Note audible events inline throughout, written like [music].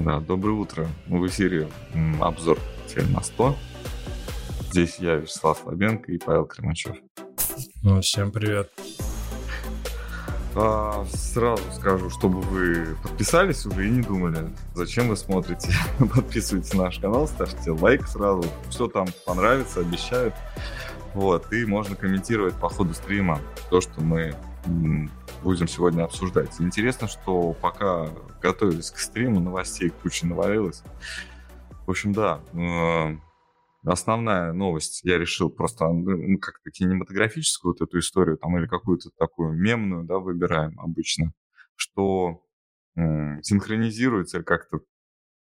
Да, доброе утро. В эфире обзор цель на 100. Здесь я, Вячеслав Слабенко и Павел Кремачев. Ну, всем привет. А, сразу скажу, чтобы вы подписались уже и не думали, зачем вы смотрите. [laughs] Подписывайтесь на наш канал, ставьте лайк сразу. Что там понравится, обещают. Вот, и можно комментировать по ходу стрима то, что мы будем сегодня обсуждать. Интересно, что пока готовились к стриму, новостей куча навалилось. В общем, да, э, основная новость, я решил просто ну, как-то кинематографическую вот эту историю там или какую-то такую мемную, да, выбираем обычно, что э, синхронизируется как-то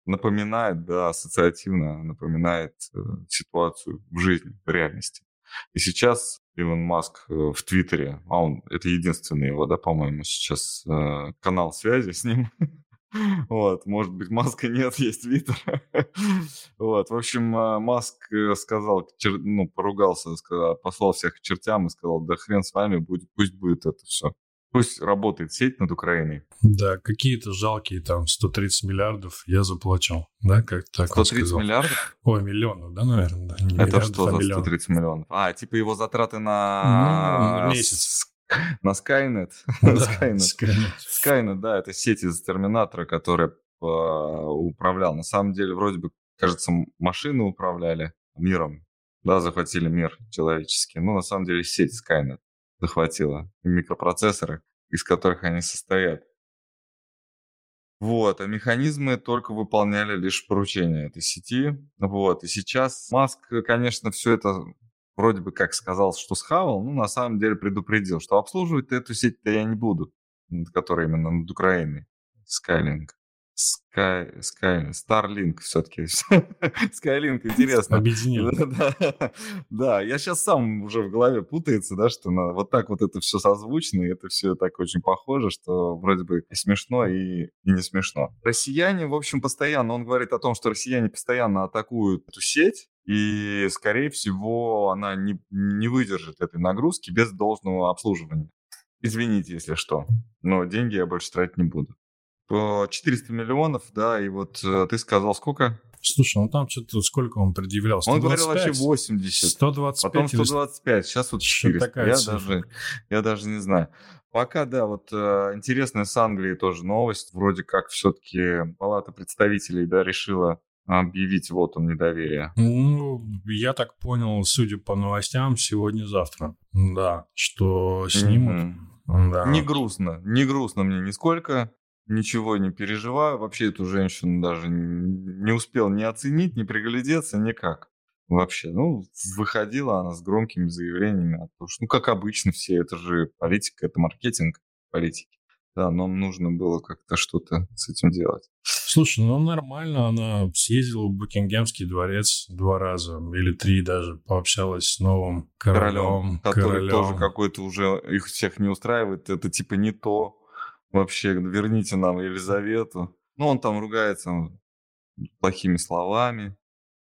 напоминает, да, ассоциативно напоминает э, ситуацию в жизни, в реальности. И сейчас Илон Маск э, в Твиттере, а он, это единственный его, да, по-моему, сейчас э, канал связи с ним. [laughs] Вот, может быть, Маска нет, есть Твиттер. [laughs] Вот, в общем, э, Маск сказал, ну, поругался, сказал, послал всех к чертям и сказал, да хрен с вами, будет, пусть будет это все. Пусть работает сеть над Украиной. Да, какие-то жалкие там 130 миллиардов я заплачу. Да, как так 130 миллиардов? Ой, миллионов, да, наверное, да. Это что а за 130 миллионов? А, типа его затраты на... Ну, месяц. На Skynet. [laughs] Да, Skynet. Skynet, да, это сеть из Терминатора, которая управлял. На самом деле, вроде бы, кажется, машины управляли миром. Да, захватили мир человеческий. Но на самом деле сеть Skynet захватила, и микропроцессоры, из которых они состоят. Вот, а механизмы только выполняли лишь поручения этой сети. Вот, и сейчас Маск, конечно, все это вроде бы как сказал, что схавал, но на самом деле предупредил, что обслуживать эту сеть-то я не буду, которая именно над Украиной, Skylink. Sky, Sky, Starlink все-таки. [laughs] Skylink интересно. Объединили. [laughs] Да, я сейчас сам уже в голове путается, да, что на, вот так вот это все созвучно, и это все так очень похоже, что вроде бы и смешно, и, и не смешно. Россияне, в общем, постоянно, он говорит о том, что россияне постоянно атакуют эту сеть, и, скорее всего, она не, не выдержит этой нагрузки без должного обслуживания. Извините, если что, но деньги я больше тратить не буду. 400 миллионов, да, и вот э, ты сказал сколько? Слушай, ну там что-то сколько он предъявлял? 125? Он говорил вообще 80. 125 Потом 125, сейчас вот 400. Такая я, даже, я даже не знаю. Пока, да, вот э, интересная с Англии тоже новость. Вроде как все-таки Палата представителей, да, решила объявить вот он недоверие. Ну, я так понял, судя по новостям, сегодня-завтра. Да, что снимут. Mm-hmm. Да. Не грустно, не грустно мне нисколько ничего не переживаю. Вообще эту женщину даже не успел ни оценить, ни приглядеться, никак. Вообще, ну, выходила она с громкими заявлениями. Что, ну, как обычно все, это же политика, это маркетинг политики. Да, нам нужно было как-то что-то с этим делать. Слушай, ну нормально, она съездила в Букингемский дворец два раза, или три даже, пообщалась с новым королем. королем который королем. тоже какой-то уже их всех не устраивает, это типа не то вообще, верните нам Елизавету. Ну, он там ругается плохими словами,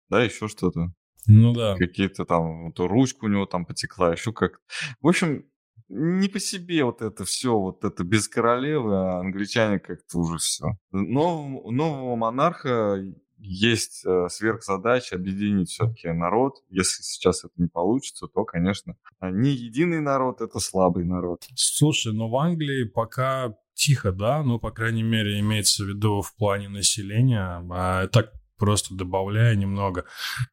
да, еще что-то. Ну да. Какие-то там, то ручка у него там потекла, еще как В общем, не по себе вот это все, вот это без королевы, а англичане как-то уже все. Нового, нового монарха есть э, сверхзадача объединить все-таки народ. Если сейчас это не получится, то, конечно, не единый народ, это слабый народ. Слушай, но в Англии пока тихо, да, ну, по крайней мере, имеется в виду в плане населения. А так просто добавляя немного.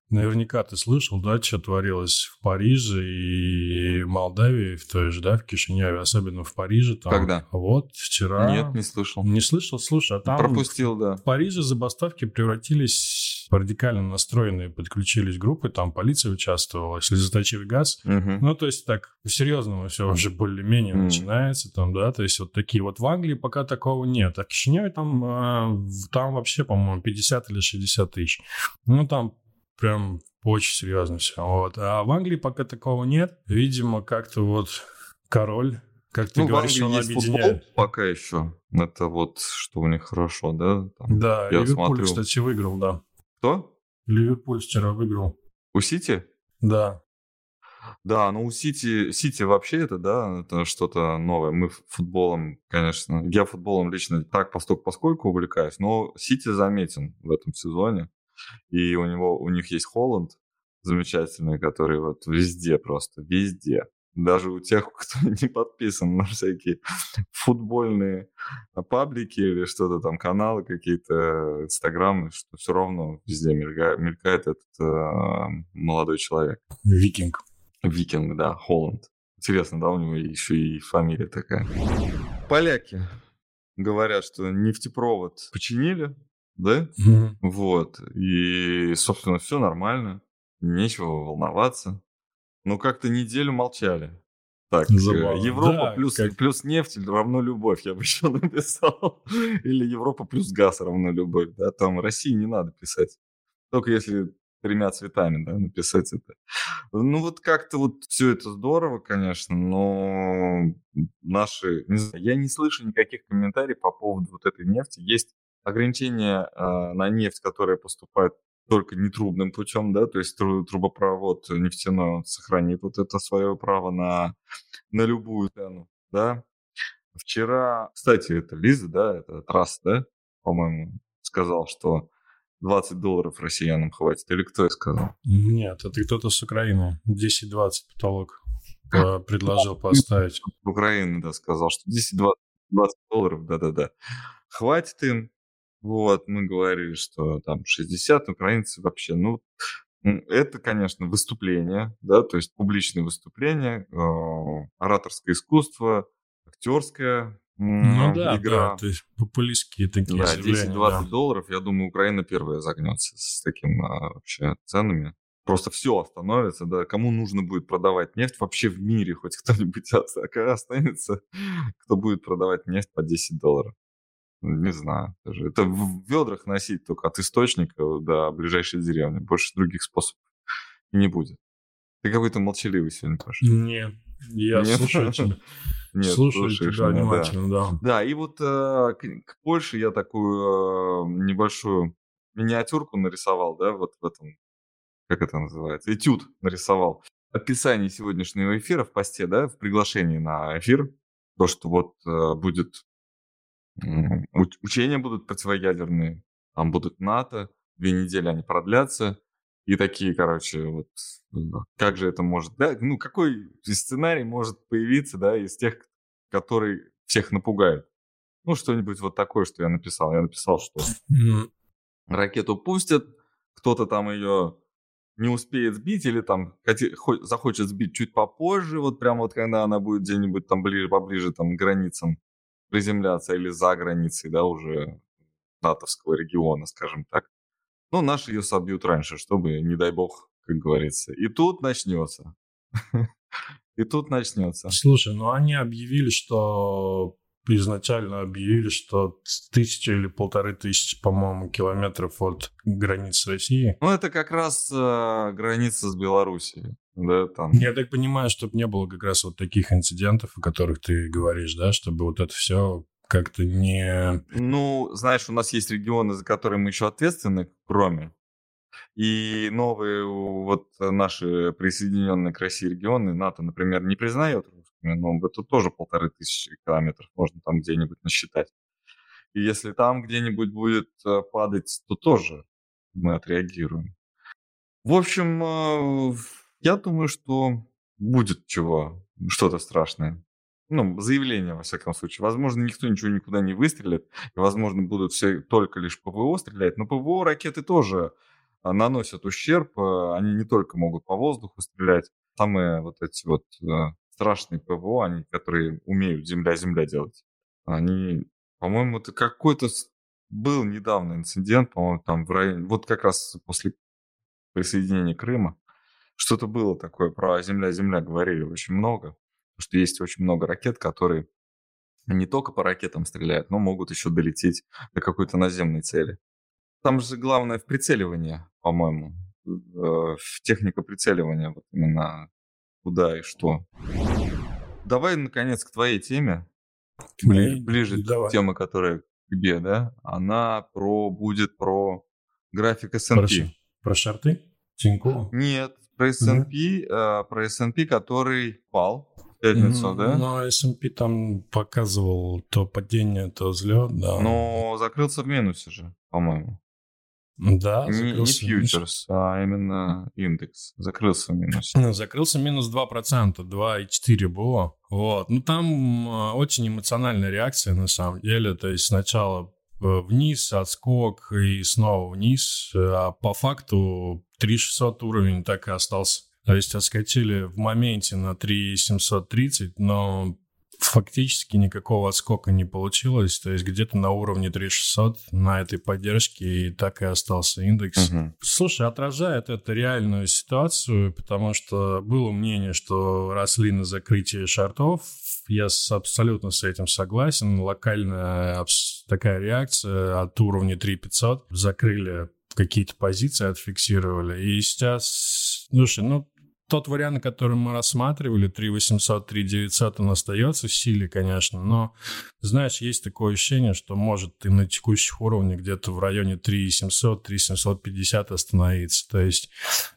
Наверняка ты слышал, да, что творилось в Париже и Молдавии, в той же, да, в Кишиневе, особенно в Париже. Там, Когда? Вот, вчера. Нет, не слышал. Не слышал? Слушай, а там... Пропустил, да. В Париже забастовки превратились радикально настроенные подключились группы, там полиция участвовала, слезоточивый газ. Угу. Ну, то есть так, по-серьезному все уже более-менее угу. начинается там, да, то есть вот такие. Вот в Англии пока такого нет, а в Кишиневе там, э, там вообще, по-моему, 50 или 60 тысяч. Ну, там прям очень серьезно все. Вот. А в Англии пока такого нет. Видимо, как-то вот король как ты ну, говоришь, он есть объединяет. Футбол пока еще. Это вот, что у них хорошо, да? Там, да, я Ливерпуль, смотрю. кстати, выиграл, да. Кто? Ливерпуль вчера выиграл. У Сити? Да. Да, но у Сити, Сити вообще это, да, это что-то новое. Мы футболом, конечно, я футболом лично так постольку поскольку увлекаюсь, но Сити заметен в этом сезоне. И у него, у них есть Холланд замечательный, который вот везде просто, везде даже у тех, [laughs] кто не подписан на всякие футбольные паблики или что-то там, каналы какие-то, инстаграмы, что все равно везде мелькает, мелькает этот э, молодой человек. Викинг. Викинг, да, Холланд. Интересно, да, у него еще и фамилия такая. Поляки говорят, что нефтепровод починили, да? Mm-hmm. Вот. И, собственно, все нормально. Нечего волноваться. Ну, как-то неделю молчали. Так, э, Забавно. Европа да, плюс, как... плюс нефть равно любовь, я бы [laughs] еще написал. Или Европа плюс газ равно любовь. Да, там России не надо писать. Только если тремя цветами, да, написать это. Ну, вот как-то вот все это здорово, конечно, но наши... Не знаю, я не слышу никаких комментариев по поводу вот этой нефти. Есть ограничения э, на нефть, которая поступает только нетрубным путем, да, то есть трубопровод нефтяной он сохранит вот это свое право на, на любую цену, да. Вчера, кстати, это Лиза, да, это Трасс, да, по-моему, сказал, что 20 долларов россиянам хватит. Или кто это сказал? Нет, это кто-то с Украины. 10-20 потолок предложил поставить. В Украине, да, сказал, что 10-20 долларов, да-да-да. Хватит им, вот, мы говорили, что там 60 украинцев вообще, ну, это, конечно, выступление, да, то есть публичные выступления, э, ораторское искусство, актерское ну, да, игра. Да, то есть популистские такие Да, 10-20 да. долларов, я думаю, Украина первая загнется с таким а, вообще ценами. Просто все остановится, да, кому нужно будет продавать нефть вообще в мире, хоть кто-нибудь останется, [laughs] кто будет продавать нефть по 10 долларов. Не знаю. Даже. Это в ведрах носить только от источника до ближайшей деревни. Больше других способов не будет. Ты какой-то молчаливый сегодня, Паша. Не, я Нет? слушаю тебя. [laughs] Нет, слушаю тебя меня, внимательно, да. да. Да, и вот э, к, к Польше я такую э, небольшую миниатюрку нарисовал, да, вот в этом, как это называется, этюд нарисовал. Описание сегодняшнего эфира в посте, да, в приглашении на эфир, то, что вот э, будет Учения будут противоядерные, там будут НАТО, две недели они продлятся, и такие, короче, вот как же это может, да, ну какой сценарий может появиться, да, из тех, который всех напугает? Ну, что-нибудь вот такое, что я написал. Я написал, что ракету пустят, кто-то там ее не успеет сбить или там захочет сбить чуть попозже, вот прямо вот когда она будет где-нибудь там ближе, поближе там к границам приземляться или за границей, да, уже натовского региона, скажем так. Но наши ее собьют раньше, чтобы, не дай бог, как говорится. И тут начнется. [laughs] И тут начнется. Слушай, ну они объявили, что изначально объявили, что тысяча или полторы тысячи, по-моему, километров от границ России. Ну, это как раз э, граница с Белоруссией. Да, там. Я так понимаю, чтобы не было как раз вот таких инцидентов, о которых ты говоришь, да, чтобы вот это все как-то не... Ну, знаешь, у нас есть регионы, за которые мы еще ответственны, кроме. И новые вот наши присоединенные к России регионы НАТО, например, не признает но это тоже полторы тысячи километров можно там где-нибудь насчитать. И если там где-нибудь будет э, падать, то тоже мы отреагируем. В общем, э, я думаю, что будет чего, что-то страшное. Ну, заявление, во всяком случае. Возможно, никто ничего никуда не выстрелит. И, возможно, будут все только лишь ПВО стрелять. Но ПВО ракеты тоже а, наносят ущерб. Они не только могут по воздуху стрелять. Самые вот эти вот страшные ПВО, они, которые умеют земля-земля делать, они, по-моему, это какой-то был недавно инцидент, по-моему, там в районе, вот как раз после присоединения Крыма, что-то было такое про «Земля-Земля» говорили очень много, потому что есть очень много ракет, которые не только по ракетам стреляют, но могут еще долететь до какой-то наземной цели. Там же главное в прицеливании, по-моему, э, в техника прицеливания, вот именно куда и что. Давай, наконец, к твоей теме. Ближе, ближе Давай. к теме, которая к тебе, да? Она про будет про график S&P. Про, про шарты? Тинькофф? Нет, Про S&P, mm-hmm. про S&P, который пал в пятницу, mm-hmm. да? Ну, S&P там показывал то падение, то взлет, да. Но закрылся в минусе же, по-моему. Да, не, не фьючерс, а именно индекс. Закрылся в минусе. Ну, закрылся минус 2%, 2,4 было. Вот. Ну, там а, очень эмоциональная реакция, на самом деле. То есть сначала э, вниз, отскок и снова вниз. А по факту 3600 уровень так и остался. То есть отскочили в моменте на 3730, но фактически никакого отскока не получилось. То есть где-то на уровне 3600 на этой поддержке и так и остался индекс. Угу. Слушай, отражает это реальную ситуацию, потому что было мнение, что росли на закрытии шартов. Я с, абсолютно с этим согласен. Локальная такая реакция от уровня 3500. Закрыли какие-то позиции, отфиксировали. И сейчас, слушай, ну, тот вариант, который мы рассматривали, 3800, 3900, он остается в силе, конечно, но, знаешь, есть такое ощущение, что может ты на текущих уровнях где-то в районе 3700, 3750 остановиться. То есть,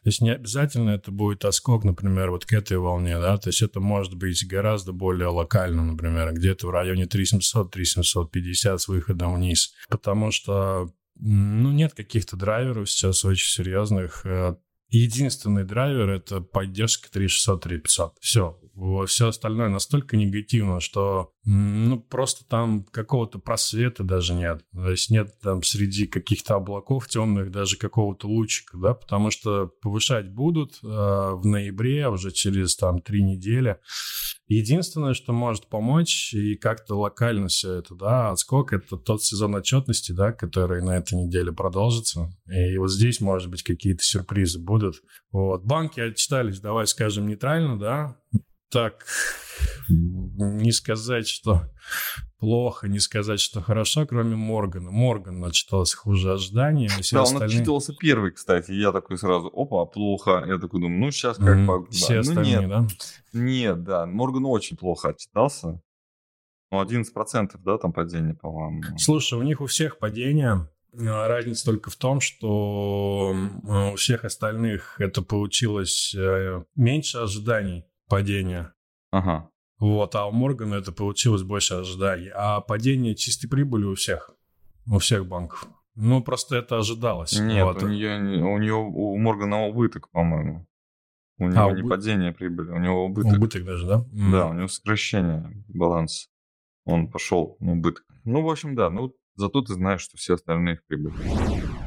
то есть не обязательно это будет оскок, например, вот к этой волне, да, то есть это может быть гораздо более локально, например, где-то в районе 3700, 3750 с выходом вниз, потому что ну, нет каких-то драйверов сейчас очень серьезных. Единственный драйвер — это поддержка 3600, 3500. Все. Все остальное настолько негативно, что ну, просто там какого-то просвета даже нет. То есть нет там среди каких-то облаков темных даже какого-то лучика, да, потому что повышать будут э, в ноябре, уже через там три недели. Единственное, что может помочь и как-то локально все это, да, отскок — это тот сезон отчетности, да, который на этой неделе продолжится. И вот здесь, может быть, какие-то сюрпризы будут. Вот. Банки отчитались, давай скажем, нейтрально, да, так не сказать, что плохо, не сказать, что хорошо, кроме Моргана. Морган начитался хуже ожиданий. А да, остальные... он отчитывался первый, кстати. Я такой сразу, опа, плохо. Я такой думаю, ну сейчас как mm, по... Все да. Ну, остальные, ну, нет, да? Нет, да. Морган очень плохо отчитался. Ну, 11%, да, там падение, по-моему. Слушай, у них у всех падение. А, разница только в том, что у всех остальных это получилось э, меньше ожиданий падения. Ага. Вот, а у Моргана это получилось больше ожиданий. А падение чистой прибыли у всех, у всех банков. Ну, просто это ожидалось. Нет, вот. у, нее, у нее, у Моргана убыток, по-моему. У него а, не убы... падение прибыли, у него убыток. Убыток даже, да? Да, у него сокращение баланса. Он пошел на убыток. Ну, в общем, да, ну, зато ты знаешь, что все остальные в прибыли.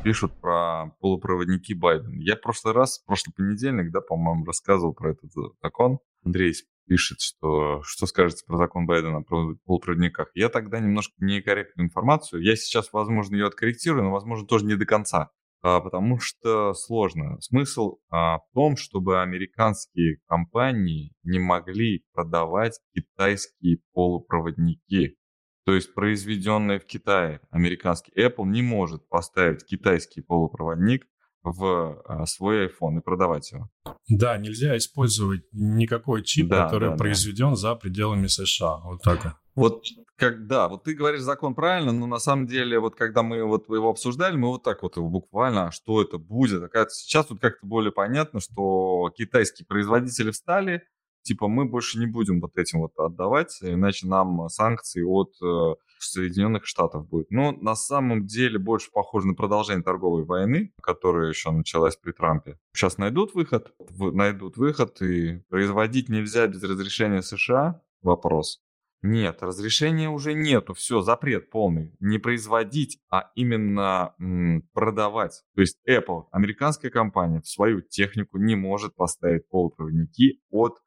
Пишут про полупроводники Байден. Я в прошлый раз, в прошлый понедельник, да, по-моему, рассказывал про этот закон. Андрей пишет, что что скажете про закон Байдена про полупроводниках. Я тогда немножко некорректную информацию. Я сейчас, возможно, ее откорректирую, но, возможно, тоже не до конца. А, потому что сложно. Смысл а, в том, чтобы американские компании не могли продавать китайские полупроводники. То есть произведенные в Китае американский Apple не может поставить китайский полупроводник в а, свой iPhone и продавать его. Да, нельзя использовать никакой чип, да, который да, произведен да. за пределами США. Вот так. Вот когда, вот ты говоришь закон правильно, но на самом деле, вот когда мы вот его обсуждали, мы вот так вот его буквально, а что это будет. Сейчас вот как-то более понятно, что китайские производители встали, типа мы больше не будем вот этим вот отдавать, иначе нам санкции от э, Соединенных Штатов будет. Но на самом деле больше похоже на продолжение торговой войны, которая еще началась при Трампе. Сейчас найдут выход, найдут выход, и производить нельзя без разрешения США? Вопрос. Нет, разрешения уже нету, все, запрет полный. Не производить, а именно м, продавать. То есть Apple, американская компания, в свою технику не может поставить полупроводники от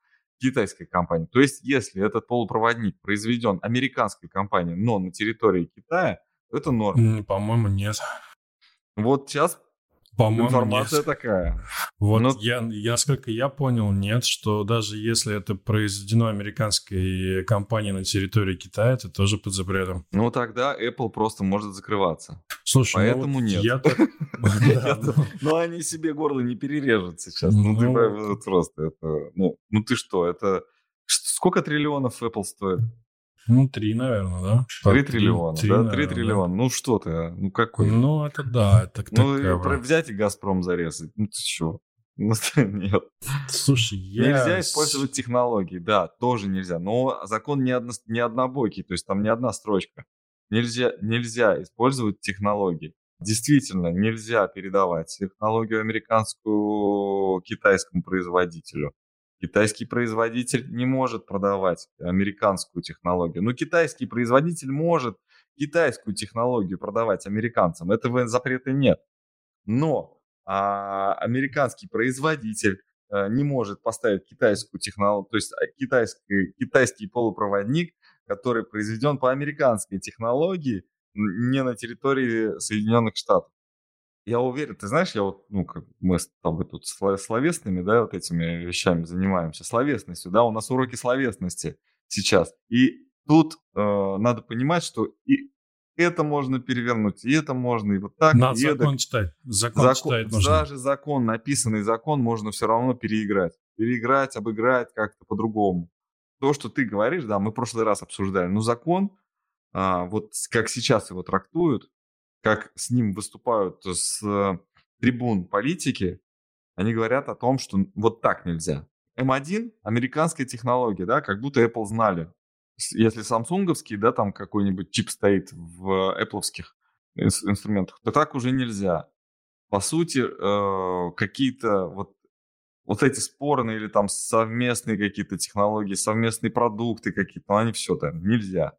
китайской компании. То есть, если этот полупроводник произведен американской компанией, но на территории Китая, то это норм. По-моему, нет. Вот сейчас по-моему, Информация нет. такая. Вот Но... я, я, сколько я понял, нет, что даже если это произведено американской компанией на территории Китая, это тоже под запретом. Ну, тогда Apple просто может закрываться. Слушай, ну Поэтому ну, нет. Я [laughs] Ну, они себе горло не перережут сейчас. Ну, ты ну. просто это... Ну, ты что, это... Сколько триллионов Apple стоит? Ну, три, наверное, да? Три триллиона, три, да? Три триллиона. Ну, что ты, а? ну какой? Ну, это да, это Ну, про взять и Газпром зарезать, ну ты что? [laughs] Нет. Слушай, я... Нельзя использовать технологии, да, тоже нельзя. Но закон не, одно, не однобокий, то есть там не одна строчка. Нельзя, нельзя использовать технологии. Действительно, нельзя передавать технологию американскую китайскому производителю. Китайский производитель не может продавать американскую технологию. Но китайский производитель может китайскую технологию продавать американцам. Этого запрета нет. Но а, американский производитель а, не может поставить китайскую технологию, то есть а, китайский, китайский полупроводник, который произведен по американской технологии, не на территории Соединенных Штатов. Я уверен, ты знаешь, я вот, ну, как мы с тобой тут словесными, да, вот этими вещами занимаемся, словесностью, да, у нас уроки словесности сейчас. И тут э, надо понимать, что и это можно перевернуть, и это можно, и вот так. Надо и закон это. читать. Закон, закон читать нужно. Даже закон, написанный закон, можно все равно переиграть. Переиграть, обыграть как-то по-другому. То, что ты говоришь, да, мы в прошлый раз обсуждали, но закон, а, вот как сейчас его трактуют, как с ним выступают с трибун политики, они говорят о том, что вот так нельзя. М1 – американская технология, да, как будто Apple знали, если самсунговский, да, там какой-нибудь чип стоит в Apple инструментах, то так уже нельзя. По сути, э, какие-то вот, вот эти спорные или там совместные какие-то технологии, совместные продукты какие-то, ну, они все там нельзя.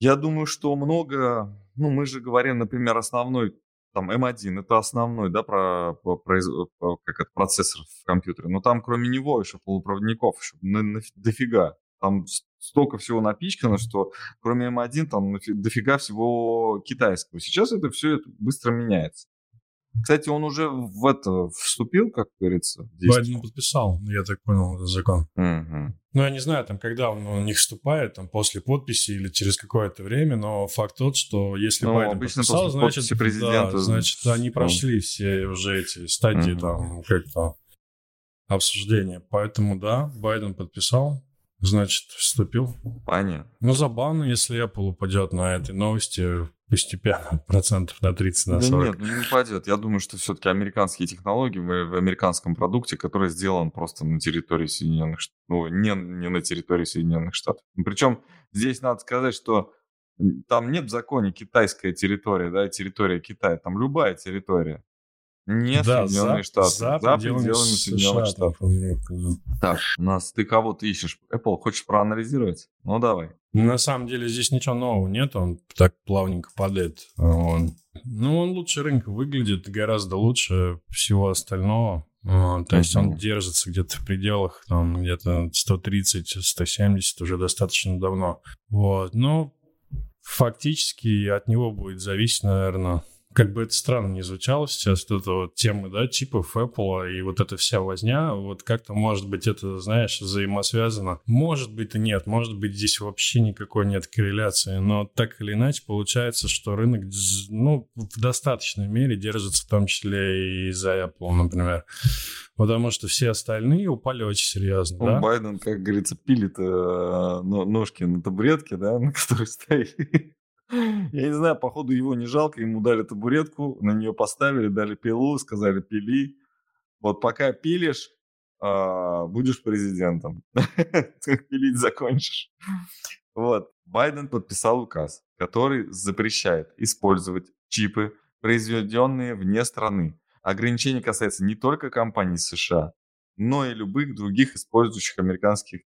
Я думаю, что много, ну, мы же говорим, например, основной, там, M1, это основной, да, про, про, про как это, процессор в компьютере, но там кроме него еще полупроводников еще на, на, дофига. Там столько всего напичкано, что кроме М1 там дофига всего китайского. Сейчас это все это быстро меняется. Кстати, он уже в это вступил, как говорится. Байден подписал, я так понял, этот закон. Угу. Ну, я не знаю, там, когда он у них вступает, там, после подписи или через какое-то время, но факт тот, что если ну, Байден подписал, значит, президента... да, значит, они прошли все уже эти стадии, угу. там, как-то обсуждения. Поэтому, да, Байден подписал, значит, вступил. Понятно. Ну, забавно, если Apple упадет на этой новости постепенно, [laughs] процентов на 30, на 40. Да нет, ну не упадет. Я думаю, что все-таки американские технологии в, в американском продукте, который сделан просто на территории Соединенных Штатов, ну, не, не на территории Соединенных Штатов. Причем здесь надо сказать, что там нет в законе китайская территория, да, территория Китая, там любая территория. Не да, Соединенные за, Штаты. За, за пределами, Соединенных Штатов. Да. Так, у нас ты кого ты ищешь? Apple, хочешь проанализировать? Ну, давай. На самом деле здесь ничего нового нет, он так плавненько падает. Он, ну, он лучше рынка выглядит, гораздо лучше всего остального. То есть он держится где-то в пределах, там, где-то 130-170 уже достаточно давно. Вот, но фактически от него будет зависеть, наверное, как бы это странно не звучало сейчас, вот эта вот тема, да, чипов Apple и вот эта вся возня, вот как-то, может быть, это, знаешь, взаимосвязано. Может быть и нет, может быть, здесь вообще никакой нет корреляции, но так или иначе получается, что рынок, ну, в достаточной мере держится в том числе и за Apple, например. Потому что все остальные упали очень серьезно, ну, да? Байден, как говорится, пилит э, ножки на табуретке, да, [laughs] на которой стоит. Я не знаю, походу его не жалко, ему дали табуретку, на нее поставили, дали пилу, сказали пили. Вот пока пилишь, а, будешь президентом. [laughs] Пилить закончишь. Вот. Байден подписал указ, который запрещает использовать чипы, произведенные вне страны. Ограничение касается не только компаний США, но и любых других использующих американских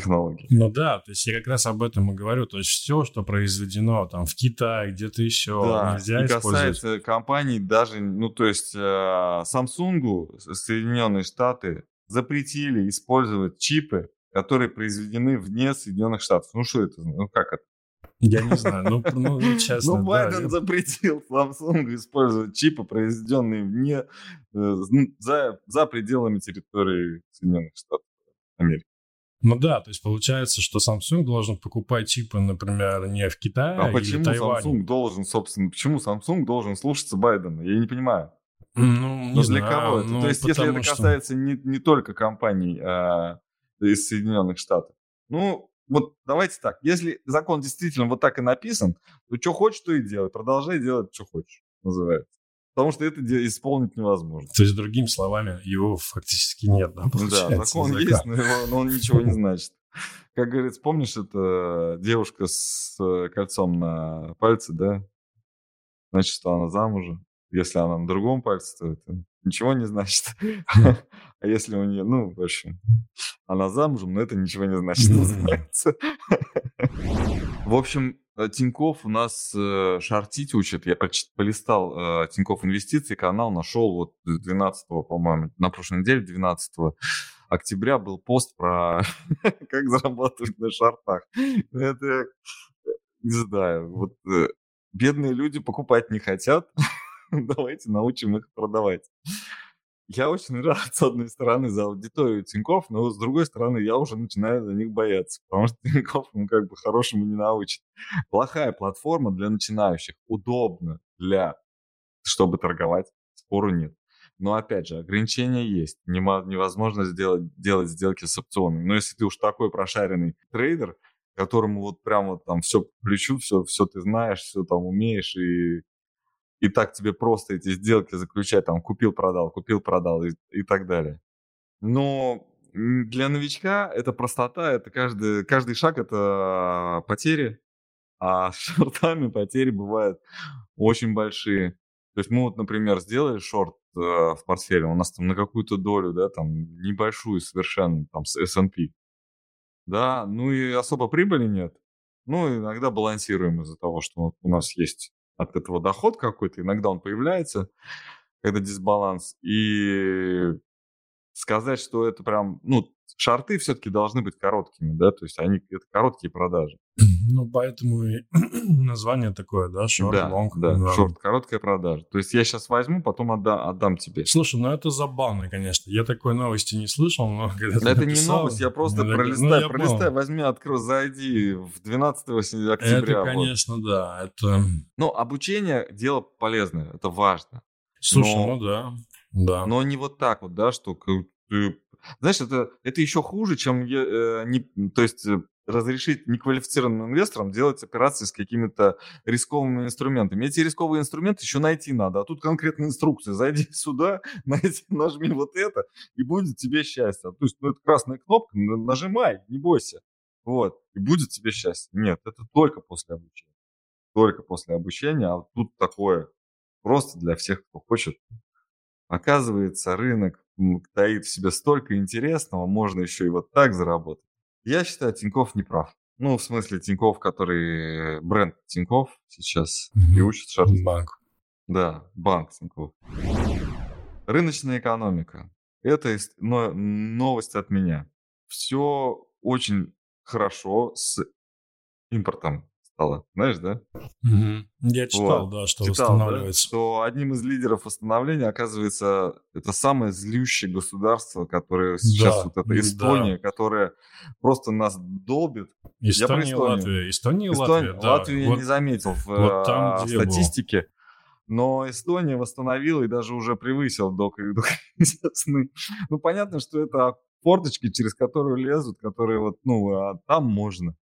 технологий. Ну да, то есть я как раз об этом и говорю. То есть все, что произведено там в Китае, где-то еще, да, нельзя и использовать. касается компаний даже, ну то есть э, Samsung, Соединенные Штаты запретили использовать чипы, которые произведены вне Соединенных Штатов. Ну что это? Ну как это? Я не знаю, ну, ну, ну честно. Ну, Байден да, запретил Samsung использовать чипы, произведенные вне, э, за, за пределами территории Соединенных Штатов Америки. Ну да, то есть получается, что Samsung должен покупать чипы, например, не в Китае А почему Тайване. Samsung должен, собственно, почему Samsung должен слушаться Байдена? Я не понимаю. Ну, не Но для знаю, кого это? Ну, то есть, если это касается что... не, не только компаний а, из Соединенных Штатов. Ну, вот давайте так. Если закон действительно вот так и написан, то что хочешь, то и делай. Продолжай делать, что хочешь, называется. Потому что это исполнить невозможно. То есть, другими словами, его фактически нет, да, Да, закон языка. есть, но, его, но он ничего не [laughs] значит. Как говорится, помнишь, это девушка с э, кольцом на пальце, да? Значит, что она замужем. Если она на другом пальце, то это ничего не значит. [laughs] А если у нее, ну, в общем, она замужем, но это ничего не значит, называется. [laughs] В общем, э, Тиньков у нас э, шортить учит. Я полистал э, Тиньков инвестиции, канал нашел вот 12 по-моему, на прошлой неделе, 12 октября был пост про [laughs] как зарабатывать на шортах. Это, не знаю, вот бедные люди покупать не хотят, [laughs] давайте научим их продавать. Я очень рад, с одной стороны, за аудиторию Тиньков, но с другой стороны, я уже начинаю за них бояться, потому что [laughs] Тиньков, ну, как бы хорошему не научит. Плохая платформа для начинающих, удобно для, чтобы торговать, спору нет. Но, опять же, ограничения есть. Невозможно сделать, делать сделки с опционами. Но если ты уж такой прошаренный трейдер, которому вот прям вот там все по плечу, все, все ты знаешь, все там умеешь, и и так тебе просто эти сделки заключать, там, купил-продал, купил-продал и, и так далее. Но для новичка это простота, это каждый, каждый шаг это потери, а [laughs] с шортами потери бывают очень большие. То есть мы вот, например, сделали шорт э, в портфеле, у нас там на какую-то долю, да, там небольшую совершенно, там с S&P. Да, ну и особо прибыли нет. Ну, иногда балансируем из-за того, что у нас есть от этого доход какой-то, иногда он появляется, когда дисбаланс, и сказать, что это прям, ну, шарты все-таки должны быть короткими, да, то есть они, это короткие продажи. Ну, поэтому и [clears throat] название такое, да, шорт, да, long. Да, да, шорт, короткая продажа. То есть я сейчас возьму, потом отдам, отдам тебе. Слушай, ну это забавно, конечно. Я такой новости не слышал, но [laughs] когда Это написал, не новость, я просто я пролистай, ну, пролистай, возьми, открой, зайди в 12 октября. Это, конечно, вот. да, это... Ну, обучение – дело полезное, это важно. Слушай, но, ну да, да. Но не вот так вот, да, что знаешь, это, это еще хуже, чем э, не, то есть э, разрешить неквалифицированным инвесторам делать операции с какими-то рисковыми инструментами. Эти рисковые инструменты еще найти надо, а тут конкретная инструкция. Зайди [laughs] сюда, [laughs] найди, нажми вот это, и будет тебе счастье. То есть, ну, это красная кнопка, нажимай, не бойся. Вот, и будет тебе счастье. Нет, это только после обучения. Только после обучения, а тут такое просто для всех, кто хочет. Оказывается, рынок таит в себе столько интересного, можно еще и вот так заработать. Я считаю, Тиньков не прав. Ну, в смысле, Тиньков, который бренд Тиньков сейчас mm-hmm. и учит шарить. Банк. Да, банк Тиньков. Рыночная экономика. Это новость от меня. Все очень хорошо с импортом стало. Знаешь, да? Угу. Я читал, вот. да, что читал, восстанавливается. Да, что одним из лидеров восстановления оказывается это самое злющее государство, которое сейчас да, вот это Эстония, да. которая просто нас долбит. Эстония Латвия. Эстония Латвия, да. Латвию вот, не заметил в вот там, э, статистике. Был. Но Эстония восстановила и даже уже превысила до, [laughs] до кризисной. Ну, понятно, что это форточки, через которые лезут, которые вот, ну, а там можно.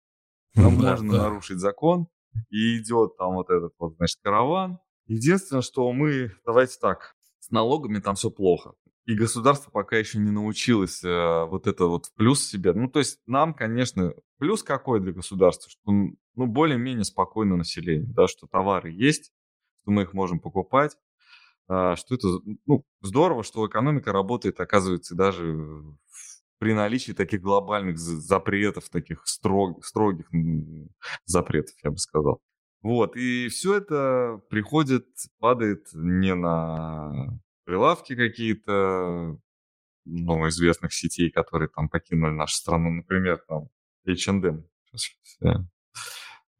Там да, можно да. нарушить закон, и идет там вот этот вот, значит, караван. Единственное, что мы, давайте так, с налогами там все плохо. И государство пока еще не научилось э, вот это вот в плюс себе. Ну, то есть нам, конечно, плюс какой для государства, что ну, более-менее спокойное население, да, что товары есть, что мы их можем покупать, э, что это, ну, здорово, что экономика работает, оказывается, даже при наличии таких глобальных запретов, таких строг, строгих запретов, я бы сказал. Вот, и все это приходит, падает не на прилавки какие-то ну, известных сетей, которые там покинули нашу страну, например, там H&M. Сейчас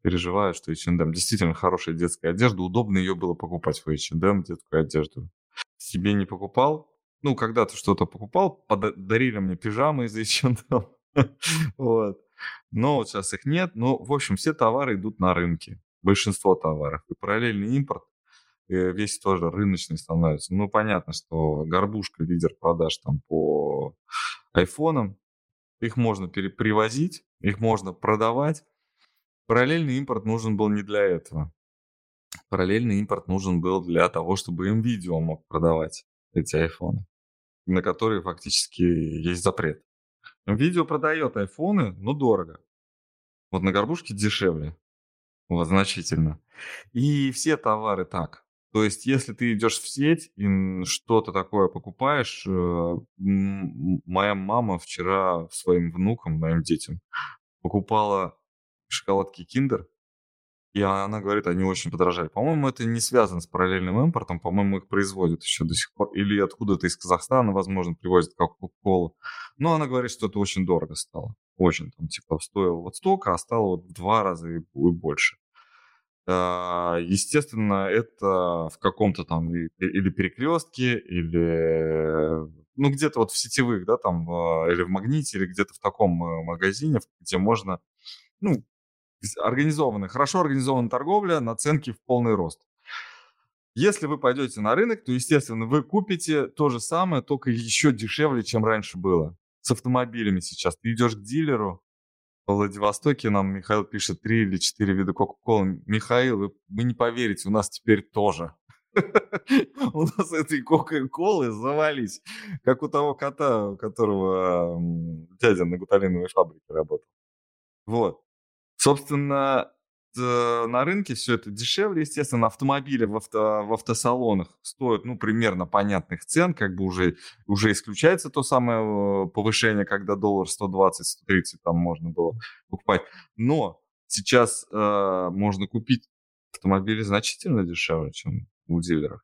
переживаю, что H&M действительно хорошая детская одежда, удобно ее было покупать в H&M, детскую одежду. Себе не покупал, ну, когда-то что-то покупал, подарили мне пижамы из H&M, [laughs] вот. Но вот сейчас их нет. Но, в общем, все товары идут на рынке. Большинство товаров. И параллельный импорт э, весь тоже рыночный становится. Ну, понятно, что горбушка лидер продаж там по айфонам. Их можно перепривозить, их можно продавать. Параллельный импорт нужен был не для этого. параллельный импорт нужен был для того, чтобы NVIDIA мог продавать эти айфоны, на которые фактически есть запрет. NVIDIA продает айфоны, но дорого. Вот на горбушке дешевле. Вот, значительно. И все товары так. То есть, если ты идешь в сеть и что-то такое покупаешь, э, моя мама вчера своим внукам, моим детям, покупала шоколадки Kinder, и она говорит, они очень подорожали. По-моему, это не связано с параллельным импортом. По-моему, их производят еще до сих пор. Или откуда-то из Казахстана, возможно, привозят как Кока-Колу. Но она говорит, что это очень дорого стало. Очень там, типа, стоило вот столько, а стало вот в два раза и больше. А, естественно, это в каком-то там или перекрестке, или ну где-то вот в сетевых, да, там, а, или в магните, или где-то в таком э, магазине, где можно, ну, организованная, хорошо организованная торговля, наценки в полный рост. Если вы пойдете на рынок, то, естественно, вы купите то же самое, только еще дешевле, чем раньше было. С автомобилями сейчас. Ты идешь к дилеру, в Владивостоке нам Михаил пишет три или четыре вида Кока-Колы. Михаил, вы, вы не поверите, у нас теперь тоже. [laughs] У нас этой Кока-Колы завались. Как у того кота, у которого дядя на гуталиновой фабрике работал. Вот. Собственно, на рынке все это дешевле, естественно, автомобили в, авто, в автосалонах стоят, ну, примерно понятных цен, как бы уже, уже исключается то самое э, повышение, когда доллар 120-130 там можно было покупать. Но сейчас э, можно купить автомобили значительно дешевле, чем у дилеров.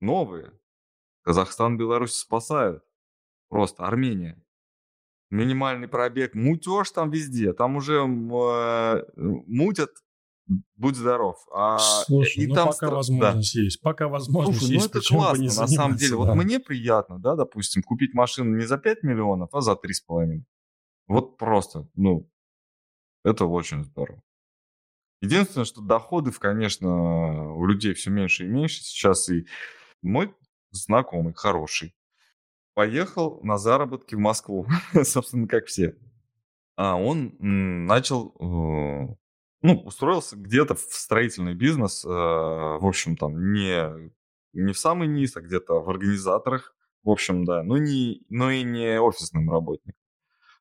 Новые. Казахстан, Беларусь спасают. Просто Армения минимальный пробег, мутеж там везде, там уже э, мутят, будь здоров. А, Слушай, и ну там пока стра... возможность да. есть, пока возможность Слушай, ну есть, ну это классно, на самом деле. Да. Вот мне приятно, да, допустим, купить машину не за 5 миллионов, а за 3,5. Вот просто, ну, это очень здорово. Единственное, что доходов, конечно, у людей все меньше и меньше. Сейчас и мой знакомый хороший поехал на заработки в Москву, [laughs] собственно, как все. А он начал, э, ну, устроился где-то в строительный бизнес, э, в общем, там, не, не в самый низ, а где-то в организаторах, в общем, да, но, не, но и не офисным работником.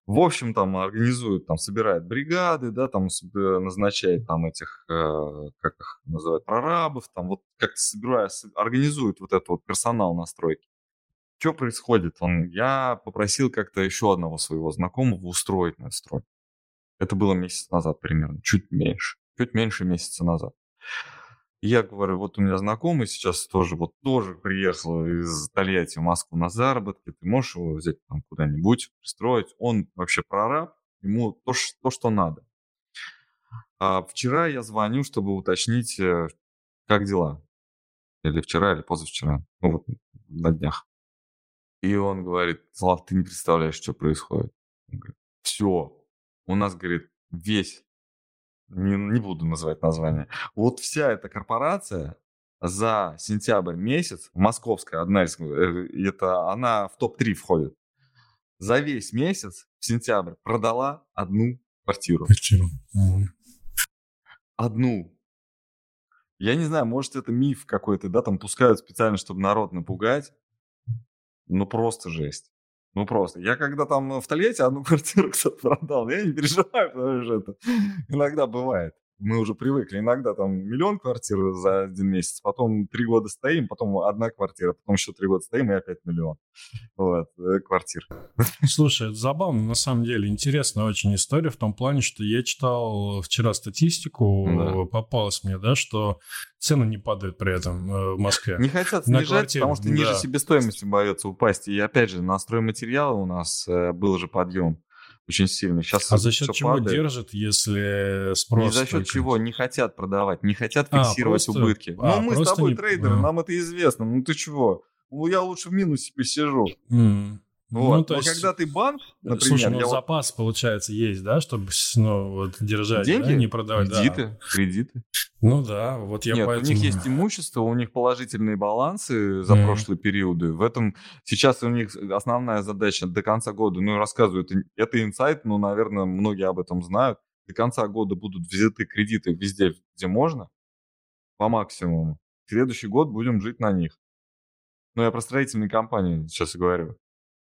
В общем, там организует, там собирает бригады, да, там назначает там этих, э, как их называют, прорабов, там вот как-то собирает, организует вот этот вот персонал на стройке что происходит? Он, я попросил как-то еще одного своего знакомого устроить на строй. Это было месяц назад примерно, чуть меньше, чуть меньше месяца назад. И я говорю, вот у меня знакомый сейчас тоже, вот тоже приехал из Тольятти в Москву на заработки, ты можешь его взять там куда-нибудь, пристроить? Он вообще прораб, ему то, то что надо. А вчера я звоню, чтобы уточнить, э, как дела. Или вчера, или позавчера. Ну вот на днях. И он говорит, Слав, ты не представляешь, что происходит. Он говорит, все, у нас, говорит, весь, не, не буду называть название, вот вся эта корпорация за сентябрь месяц, московская, одна из, э, это она в топ-3 входит, за весь месяц в сентябрь продала одну квартиру. Квартиру. Одну. Я не знаю, может это миф какой-то, да, там пускают специально, чтобы народ напугать. Ну, просто жесть. Ну, просто. Я когда там в Тольятти одну [laughs] квартиру кто-то продал, я не переживаю, потому что это иногда бывает. Мы уже привыкли. Иногда там миллион квартир за один месяц, потом три года стоим, потом одна квартира, потом еще три года стоим и опять миллион. Вот, э, квартир. Слушай, это забавно, на самом деле. Интересная очень история в том плане, что я читал вчера статистику, да. попалось мне, да, что цены не падают при этом э, в Москве. Не хотят снижать, потому что ниже да. себестоимости боятся упасть. И опять же, на стройматериалы у нас э, был же подъем очень сильный. Сейчас а за счет чего падает. держит, если спрос? Не за счет только... чего, не хотят продавать, не хотят а, фиксировать а, просто... убытки. А, ну, мы с тобой не... трейдеры, а. нам это известно. Ну ты чего? Ну я лучше в минусе посижу. Mm. Вот. Ну, то Но есть... когда ты банк, например... Слушай, ну запас, вот... получается, есть, да, чтобы ну, вот, держать, Деньги? Да, не продавать. Кредиты, да. кредиты. Ну да, вот я Нет, поэтому... у них есть имущество, у них положительные балансы за mm. прошлые периоды. В этом сейчас у них основная задача до конца года, ну, рассказывают, это инсайт, ну, наверное, многие об этом знают. До конца года будут взяты кредиты везде, где можно. по максимуму. Следующий год будем жить на них. Ну, я про строительные компании сейчас и говорю.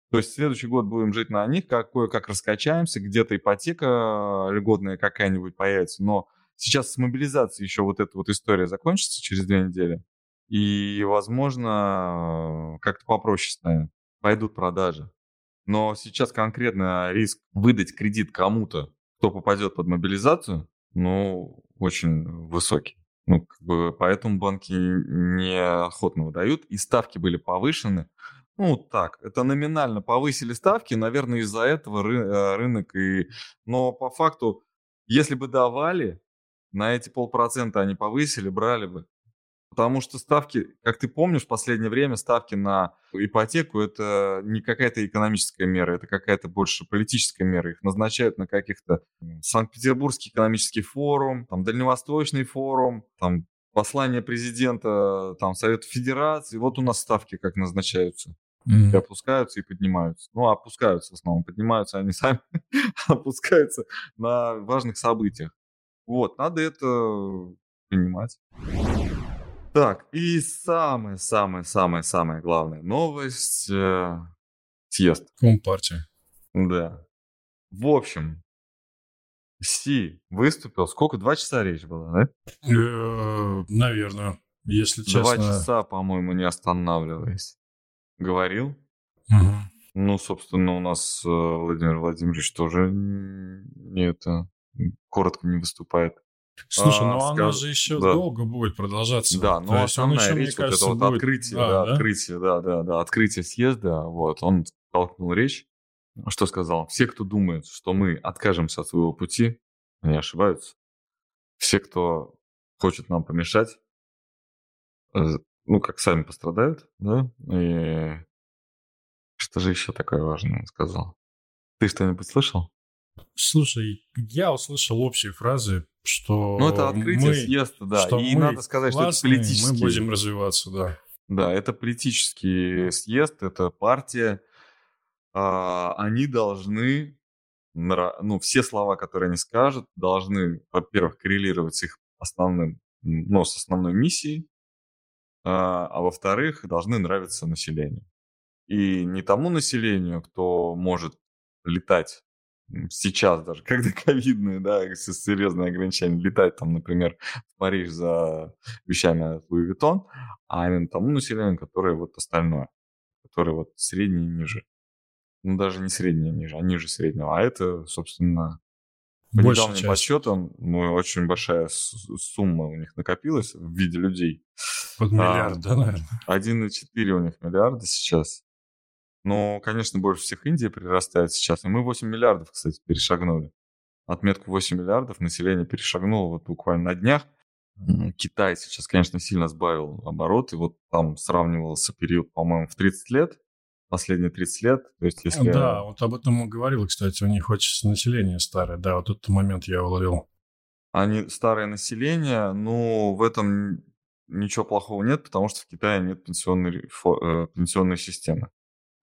То есть следующий год будем жить на них, как кое-как раскачаемся, где-то ипотека льготная какая-нибудь появится, но сейчас с мобилизацией еще вот эта вот история закончится через две недели, и, возможно, как-то попроще станет, пойдут продажи. Но сейчас конкретно риск выдать кредит кому-то, кто попадет под мобилизацию, ну, очень высокий. Ну, как бы, поэтому банки неохотно выдают, и ставки были повышены. Ну, так, это номинально повысили ставки, наверное, из-за этого ры- э, рынок и... Но по факту, если бы давали, на эти полпроцента они повысили, брали бы. Потому что ставки, как ты помнишь, в последнее время ставки на ипотеку это не какая-то экономическая мера, это какая-то больше политическая мера. Их назначают на каких-то Санкт-Петербургский экономический форум, там Дальневосточный форум, там послание президента, там Совет Федерации. Вот у нас ставки как назначаются. Mm-hmm. И опускаются и поднимаются. Ну, опускаются в основном, поднимаются они [laughs] сами, опускаются на важных событиях. Вот, надо это понимать. Так, и самая-самая-самая-самая главная новость. Э, съезд. Компартия. Да. В общем, Си выступил. Сколько? Два часа речь была, да? Э, наверное, если честно. Два часа, по-моему, не останавливаясь. Говорил. Угу. Ну, собственно, у нас э, Владимир Владимирович тоже не это коротко не выступает. Слушай, ну а, оно же еще да. долго будет продолжаться. Да, но основная еще, речь, вот кажется, это вот будет... открытие, а, да, да? открытие, да, да, да, открытие съезда, вот, он толкнул речь, что сказал? Все, кто думает, что мы откажемся от своего пути, они ошибаются. Все, кто хочет нам помешать, э, ну, как сами пострадают, да, и что же еще такое важное он сказал? Ты что-нибудь слышал? Слушай, я услышал общие фразы, что Ну, это открытие мы, съезда, да. Что и мы надо сказать, классные, что это политический... Мы будем развиваться, да. Да, это политический съезд, это партия. А, они должны, ну, все слова, которые они скажут, должны, во-первых, коррелировать с их основным, ну, с основной миссией, а, а во-вторых, должны нравиться населению. И не тому населению, кто может летать сейчас даже, [laughs] когда ковидные, да, серьезные ограничения, летать там, например, в Париж за вещами от Louis Vuitton, а именно тому населению, которое вот остальное, которое вот среднее и ниже. Ну, даже не среднее ниже, а ниже среднего. А это, собственно, по Большая недавним часть. подсчетам, ну, очень большая сумма у них накопилась в виде людей. Под миллиард, а, да, наверное? 1,4 у них миллиарда сейчас. Но, конечно, больше всех Индия прирастает сейчас. И мы 8 миллиардов, кстати, перешагнули. Отметку 8 миллиардов население перешагнуло вот буквально на днях. Китай сейчас, конечно, сильно сбавил обороты. Вот там сравнивался период, по-моему, в 30 лет. Последние 30 лет. То есть, если... Да, вот об этом говорил, кстати. У них очень население старое. Да, вот этот момент я уловил. Они старое население, но в этом ничего плохого нет, потому что в Китае нет пенсионной, э, пенсионной системы.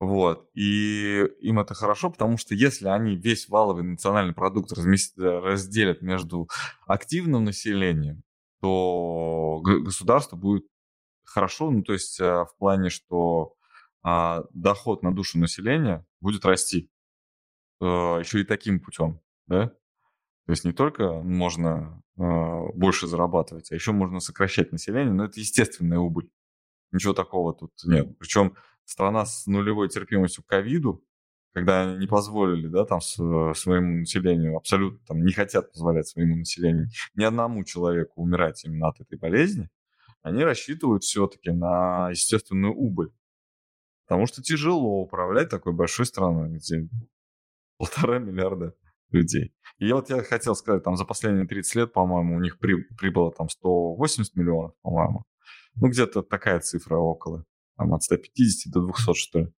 Вот. И им это хорошо, потому что если они весь валовый национальный продукт разделят между активным населением, то государство будет хорошо, ну, то есть э, в плане, что а, доход на душу населения будет расти а, еще и таким путем, да? То есть не только можно а, больше зарабатывать, а еще можно сокращать население, но это естественная убыль. Ничего такого тут нет. Причем страна с нулевой терпимостью к ковиду, когда не позволили, да, там, своему населению, абсолютно там не хотят позволять своему населению ни одному человеку умирать именно от этой болезни, они рассчитывают все-таки на естественную убыль. Потому что тяжело управлять такой большой страной, где [laughs] полтора миллиарда людей. И вот я хотел сказать, там за последние 30 лет, по-моему, у них при, прибыло там 180 миллионов, по-моему. Ну, где-то такая цифра около там, от 150 до 200, что ли,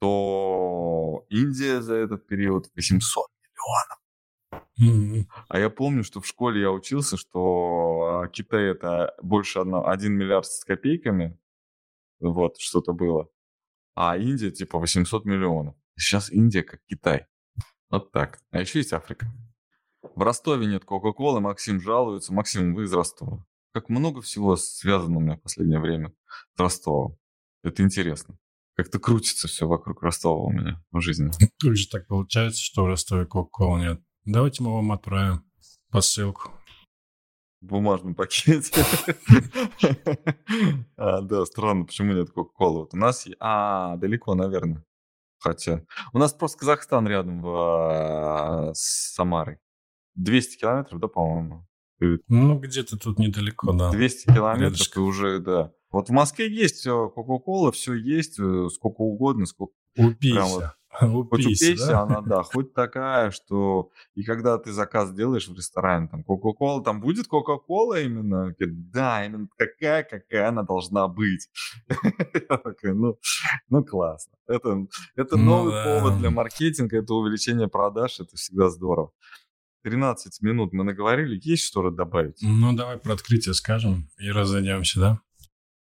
то Индия за этот период 800 миллионов. Mm-hmm. А я помню, что в школе я учился, что а, Китай это больше 1, 1 миллиард с копейками, вот, что-то было. А Индия типа 800 миллионов. Сейчас Индия как Китай. Вот так. А еще есть Африка. В Ростове нет Кока-Колы, Максим жалуется. Максим, вы из Ростова. как много всего связано у меня в последнее время с Ростовом. Это интересно. Как-то крутится все вокруг Ростова у меня в жизни. Тут же так получается, что в Ростове Кока-Кола нет. Давайте мы вам отправим посылку. Бумажном пакете. [laughs] а, да, странно, почему нет Кока-Колы. Вот у нас... А, далеко, наверное. Хотя... У нас просто Казахстан рядом в, а, с Самарой. 200 километров, да, по-моему? Ну, где-то тут недалеко, да. 200 километров и уже, да. Вот в Москве есть все, Кока-Кола, все есть, э, сколько угодно, сколько... Упейся. Вот, хоть упейся, да? она, да, хоть такая, что... И когда ты заказ делаешь в ресторане, там, Кока-Кола, там будет Кока-Кола именно? Да, именно такая, какая она должна быть. [laughs] Такой, ну, ну классно. Это, это ну, новый да. повод для маркетинга, это увеличение продаж, это всегда здорово. 13 минут мы наговорили, есть что-то добавить? Ну, давай про открытие скажем и разойдемся, да?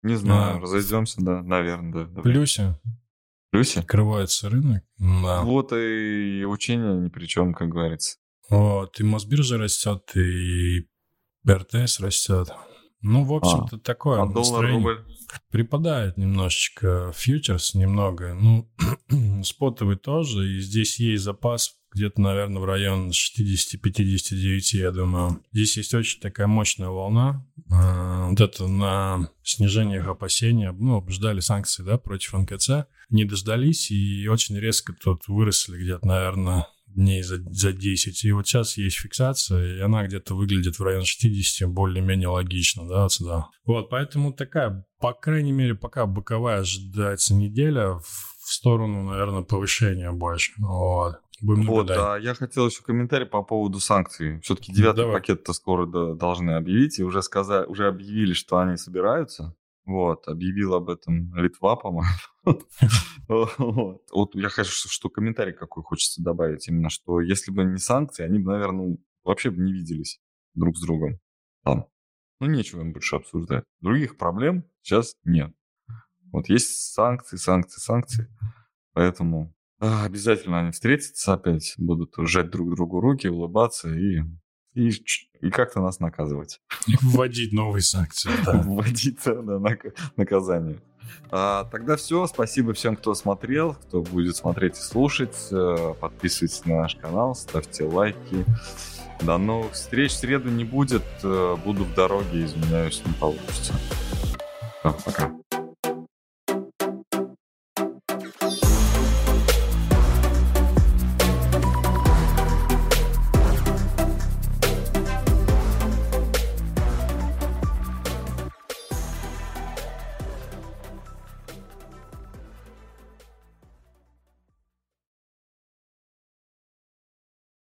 Не знаю, а, разойдемся, да, наверное, да. Плюсе. Плюсе? Открывается рынок, да. Вот и учение ни при чем, как говорится. Вот, и Мосбиржа растет, и РТС растет. Ну, в общем-то, а, такое а доллар, рубль? Припадает немножечко фьючерс, немного. Ну, [clears throat] спотовый тоже, и здесь есть запас где-то, наверное, в район 60-59, я думаю. Здесь есть очень такая мощная волна. А, вот это на снижение их опасения. Ну, ждали санкции, да, против НКЦ. Не дождались и очень резко тут выросли где-то, наверное, дней за, за 10. И вот сейчас есть фиксация, и она где-то выглядит в районе 60, более-менее логично, да, отсюда. Вот, поэтому такая, по крайней мере, пока боковая ожидается неделя в сторону, наверное, повышения больше. Вот. Будем вот, а я хотел еще комментарий по поводу санкций. Все-таки девятый ну, пакет-то скоро да, должны объявить, и уже сказали, уже объявили, что они собираются. Вот, объявил об этом Литва, по-моему. [laughs] Вот я хочу, что комментарий какой хочется добавить, именно, что если бы не санкции, они бы, наверное, ну, вообще бы не виделись друг с другом там. Ну, нечего им больше обсуждать. Других проблем сейчас нет. Вот есть санкции, санкции, санкции. Поэтому а, обязательно они встретятся опять, будут сжать друг другу руки, улыбаться и, и, и как-то нас наказывать. Вводить новые санкции. Да. [laughs] Вводить да, наказание. А, тогда все. Спасибо всем, кто смотрел, кто будет смотреть и слушать. Э, подписывайтесь на наш канал, ставьте лайки. До новых встреч. В среду не будет. Э, буду в дороге, извиняюсь, не получится. Пока.